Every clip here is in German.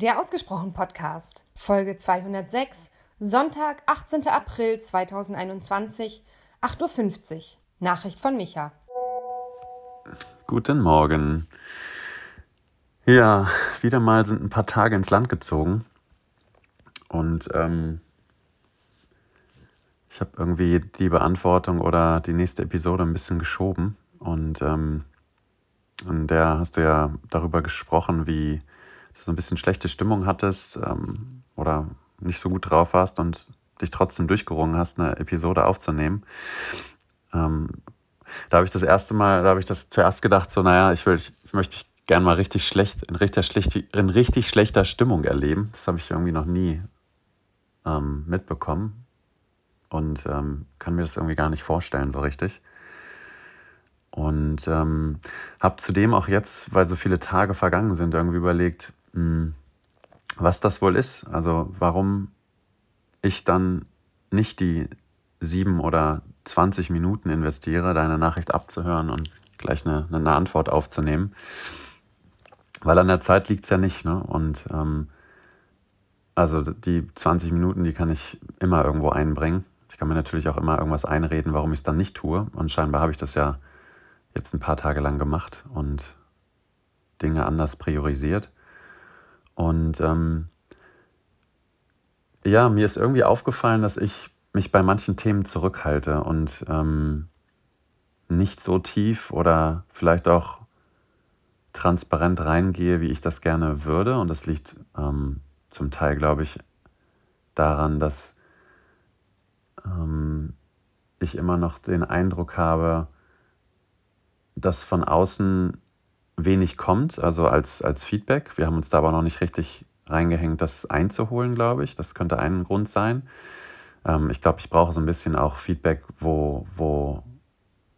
Der Ausgesprochen Podcast, Folge 206, Sonntag, 18. April 2021, 8.50 Uhr. Nachricht von Micha. Guten Morgen. Ja, wieder mal sind ein paar Tage ins Land gezogen. Und ähm, ich habe irgendwie die Beantwortung oder die nächste Episode ein bisschen geschoben. Und ähm, in der hast du ja darüber gesprochen, wie du so ein bisschen schlechte Stimmung hattest ähm, oder nicht so gut drauf warst und dich trotzdem durchgerungen hast, eine Episode aufzunehmen. Ähm, da habe ich das erste Mal, da habe ich das zuerst gedacht, so, naja, ich will, ich, ich möchte dich gern mal richtig schlecht, in richtig, schlecht, in richtig schlechter Stimmung erleben. Das habe ich irgendwie noch nie ähm, mitbekommen und ähm, kann mir das irgendwie gar nicht vorstellen, so richtig. Und ähm, habe zudem auch jetzt, weil so viele Tage vergangen sind, irgendwie überlegt, was das wohl ist. Also warum ich dann nicht die sieben oder 20 Minuten investiere, deine Nachricht abzuhören und gleich eine, eine Antwort aufzunehmen. Weil an der Zeit liegt es ja nicht. Ne? Und ähm, also die 20 Minuten, die kann ich immer irgendwo einbringen. Ich kann mir natürlich auch immer irgendwas einreden, warum ich es dann nicht tue. Und scheinbar habe ich das ja jetzt ein paar Tage lang gemacht und Dinge anders priorisiert. Und ähm, ja, mir ist irgendwie aufgefallen, dass ich mich bei manchen Themen zurückhalte und ähm, nicht so tief oder vielleicht auch transparent reingehe, wie ich das gerne würde. Und das liegt ähm, zum Teil, glaube ich, daran, dass ähm, ich immer noch den Eindruck habe, dass von außen wenig kommt, also als, als Feedback. Wir haben uns da aber noch nicht richtig reingehängt, das einzuholen, glaube ich. Das könnte ein Grund sein. Ähm, ich glaube, ich brauche so ein bisschen auch Feedback, wo, wo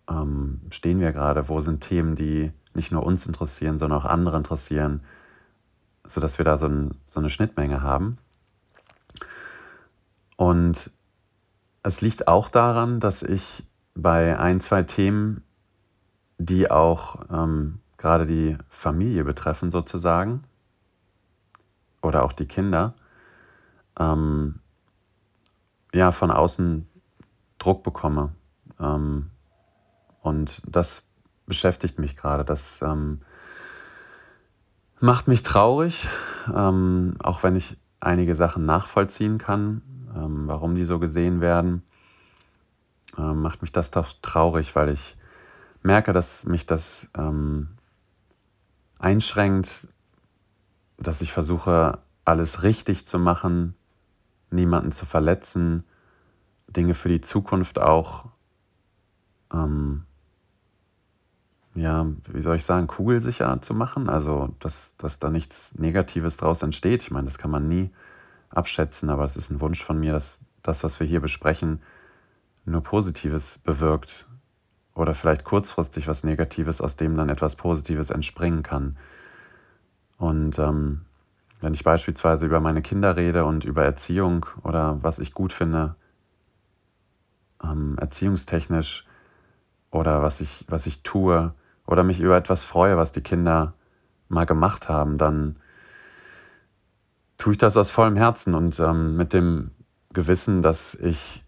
ähm, stehen wir gerade, wo sind Themen, die nicht nur uns interessieren, sondern auch andere interessieren, sodass wir da so, ein, so eine Schnittmenge haben. Und es liegt auch daran, dass ich bei ein, zwei Themen, die auch ähm, gerade die Familie betreffen sozusagen oder auch die Kinder, ähm, ja, von außen Druck bekomme. Ähm, und das beschäftigt mich gerade. Das ähm, macht mich traurig, ähm, auch wenn ich einige Sachen nachvollziehen kann, ähm, warum die so gesehen werden. Ähm, macht mich das doch traurig, weil ich merke, dass mich das ähm, einschränkt, dass ich versuche, alles richtig zu machen, niemanden zu verletzen, Dinge für die Zukunft auch, ähm, ja, wie soll ich sagen, kugelsicher zu machen. Also, dass, dass da nichts Negatives draus entsteht. Ich meine, das kann man nie abschätzen, aber es ist ein Wunsch von mir, dass das, was wir hier besprechen, nur Positives bewirkt oder vielleicht kurzfristig was Negatives, aus dem dann etwas Positives entspringen kann. Und ähm, wenn ich beispielsweise über meine Kinder rede und über Erziehung oder was ich gut finde, ähm, erziehungstechnisch oder was ich, was ich tue oder mich über etwas freue, was die Kinder mal gemacht haben, dann tue ich das aus vollem Herzen und ähm, mit dem Gewissen, dass ich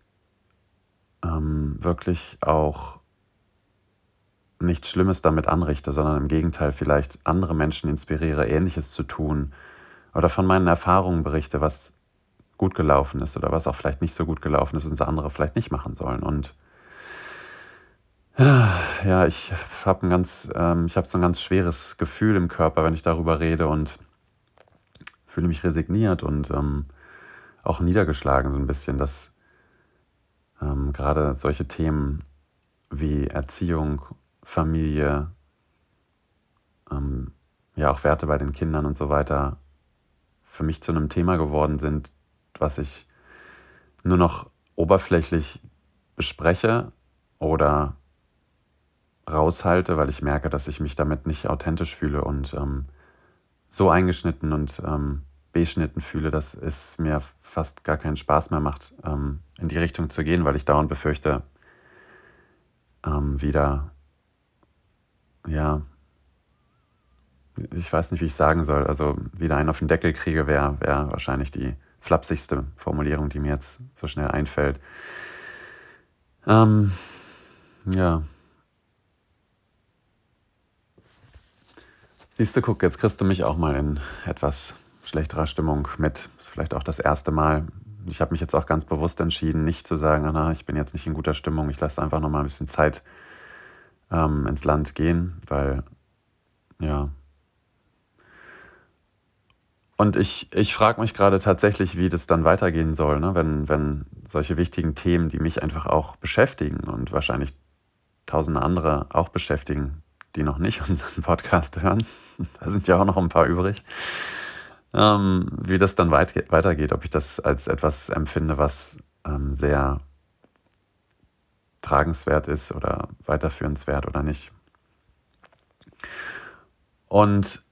ähm, wirklich auch nichts Schlimmes damit anrichte, sondern im Gegenteil vielleicht andere Menschen inspiriere, ähnliches zu tun oder von meinen Erfahrungen berichte, was gut gelaufen ist oder was auch vielleicht nicht so gut gelaufen ist und andere vielleicht nicht machen sollen. Und ja, ich habe ein ganz, ähm, ich habe so ein ganz schweres Gefühl im Körper, wenn ich darüber rede und fühle mich resigniert und ähm, auch niedergeschlagen so ein bisschen, dass ähm, gerade solche Themen wie Erziehung Familie, ähm, ja auch Werte bei den Kindern und so weiter für mich zu einem Thema geworden sind, was ich nur noch oberflächlich bespreche oder raushalte, weil ich merke, dass ich mich damit nicht authentisch fühle und ähm, so eingeschnitten und ähm, beschnitten fühle, dass es mir fast gar keinen Spaß mehr macht, ähm, in die Richtung zu gehen, weil ich dauernd befürchte, ähm, wieder ja, ich weiß nicht, wie ich sagen soll, also wieder einen auf den Deckel kriege, wäre wär wahrscheinlich die flapsigste Formulierung, die mir jetzt so schnell einfällt. Ähm, ja. Siehst du, guck, jetzt kriegst du mich auch mal in etwas schlechterer Stimmung mit. Vielleicht auch das erste Mal. Ich habe mich jetzt auch ganz bewusst entschieden, nicht zu sagen, na, ich bin jetzt nicht in guter Stimmung. Ich lasse einfach noch mal ein bisschen Zeit ähm, ins Land gehen, weil, ja, und ich, ich frage mich gerade tatsächlich, wie das dann weitergehen soll, ne? wenn, wenn solche wichtigen Themen, die mich einfach auch beschäftigen und wahrscheinlich tausende andere auch beschäftigen, die noch nicht unseren Podcast hören, da sind ja auch noch ein paar übrig, ähm, wie das dann weit, weitergeht, ob ich das als etwas empfinde, was ähm, sehr tragenswert ist oder weiterführenswert oder nicht. Und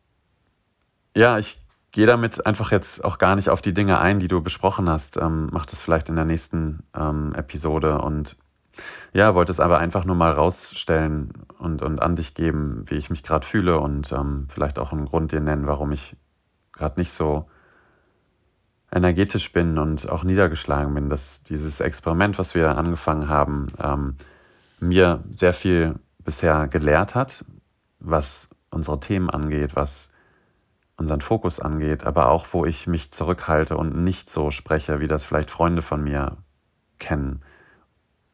ja, ich gehe damit einfach jetzt auch gar nicht auf die Dinge ein, die du besprochen hast. Ähm, mach das vielleicht in der nächsten ähm, Episode und ja, wollte es aber einfach nur mal rausstellen und, und an dich geben, wie ich mich gerade fühle und ähm, vielleicht auch einen Grund dir nennen, warum ich gerade nicht so energetisch bin und auch niedergeschlagen bin, dass dieses Experiment, was wir angefangen haben, ähm, mir sehr viel bisher gelehrt hat, was unsere Themen angeht, was unseren Fokus angeht, aber auch, wo ich mich zurückhalte und nicht so spreche, wie das vielleicht Freunde von mir kennen.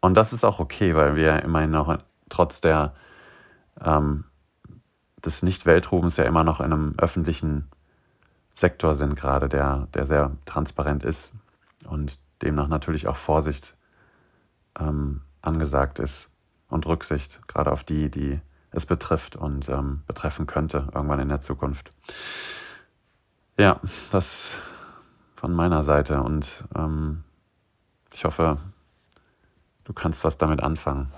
Und das ist auch okay, weil wir immerhin noch trotz der, ähm, des Nicht-Weltrubens ja immer noch in einem öffentlichen Sektor sind, gerade der, der sehr transparent ist und demnach natürlich auch Vorsicht ähm, angesagt ist und Rücksicht, gerade auf die, die es betrifft und ähm, betreffen könnte irgendwann in der Zukunft. Ja, das von meiner Seite und ähm, ich hoffe, du kannst was damit anfangen.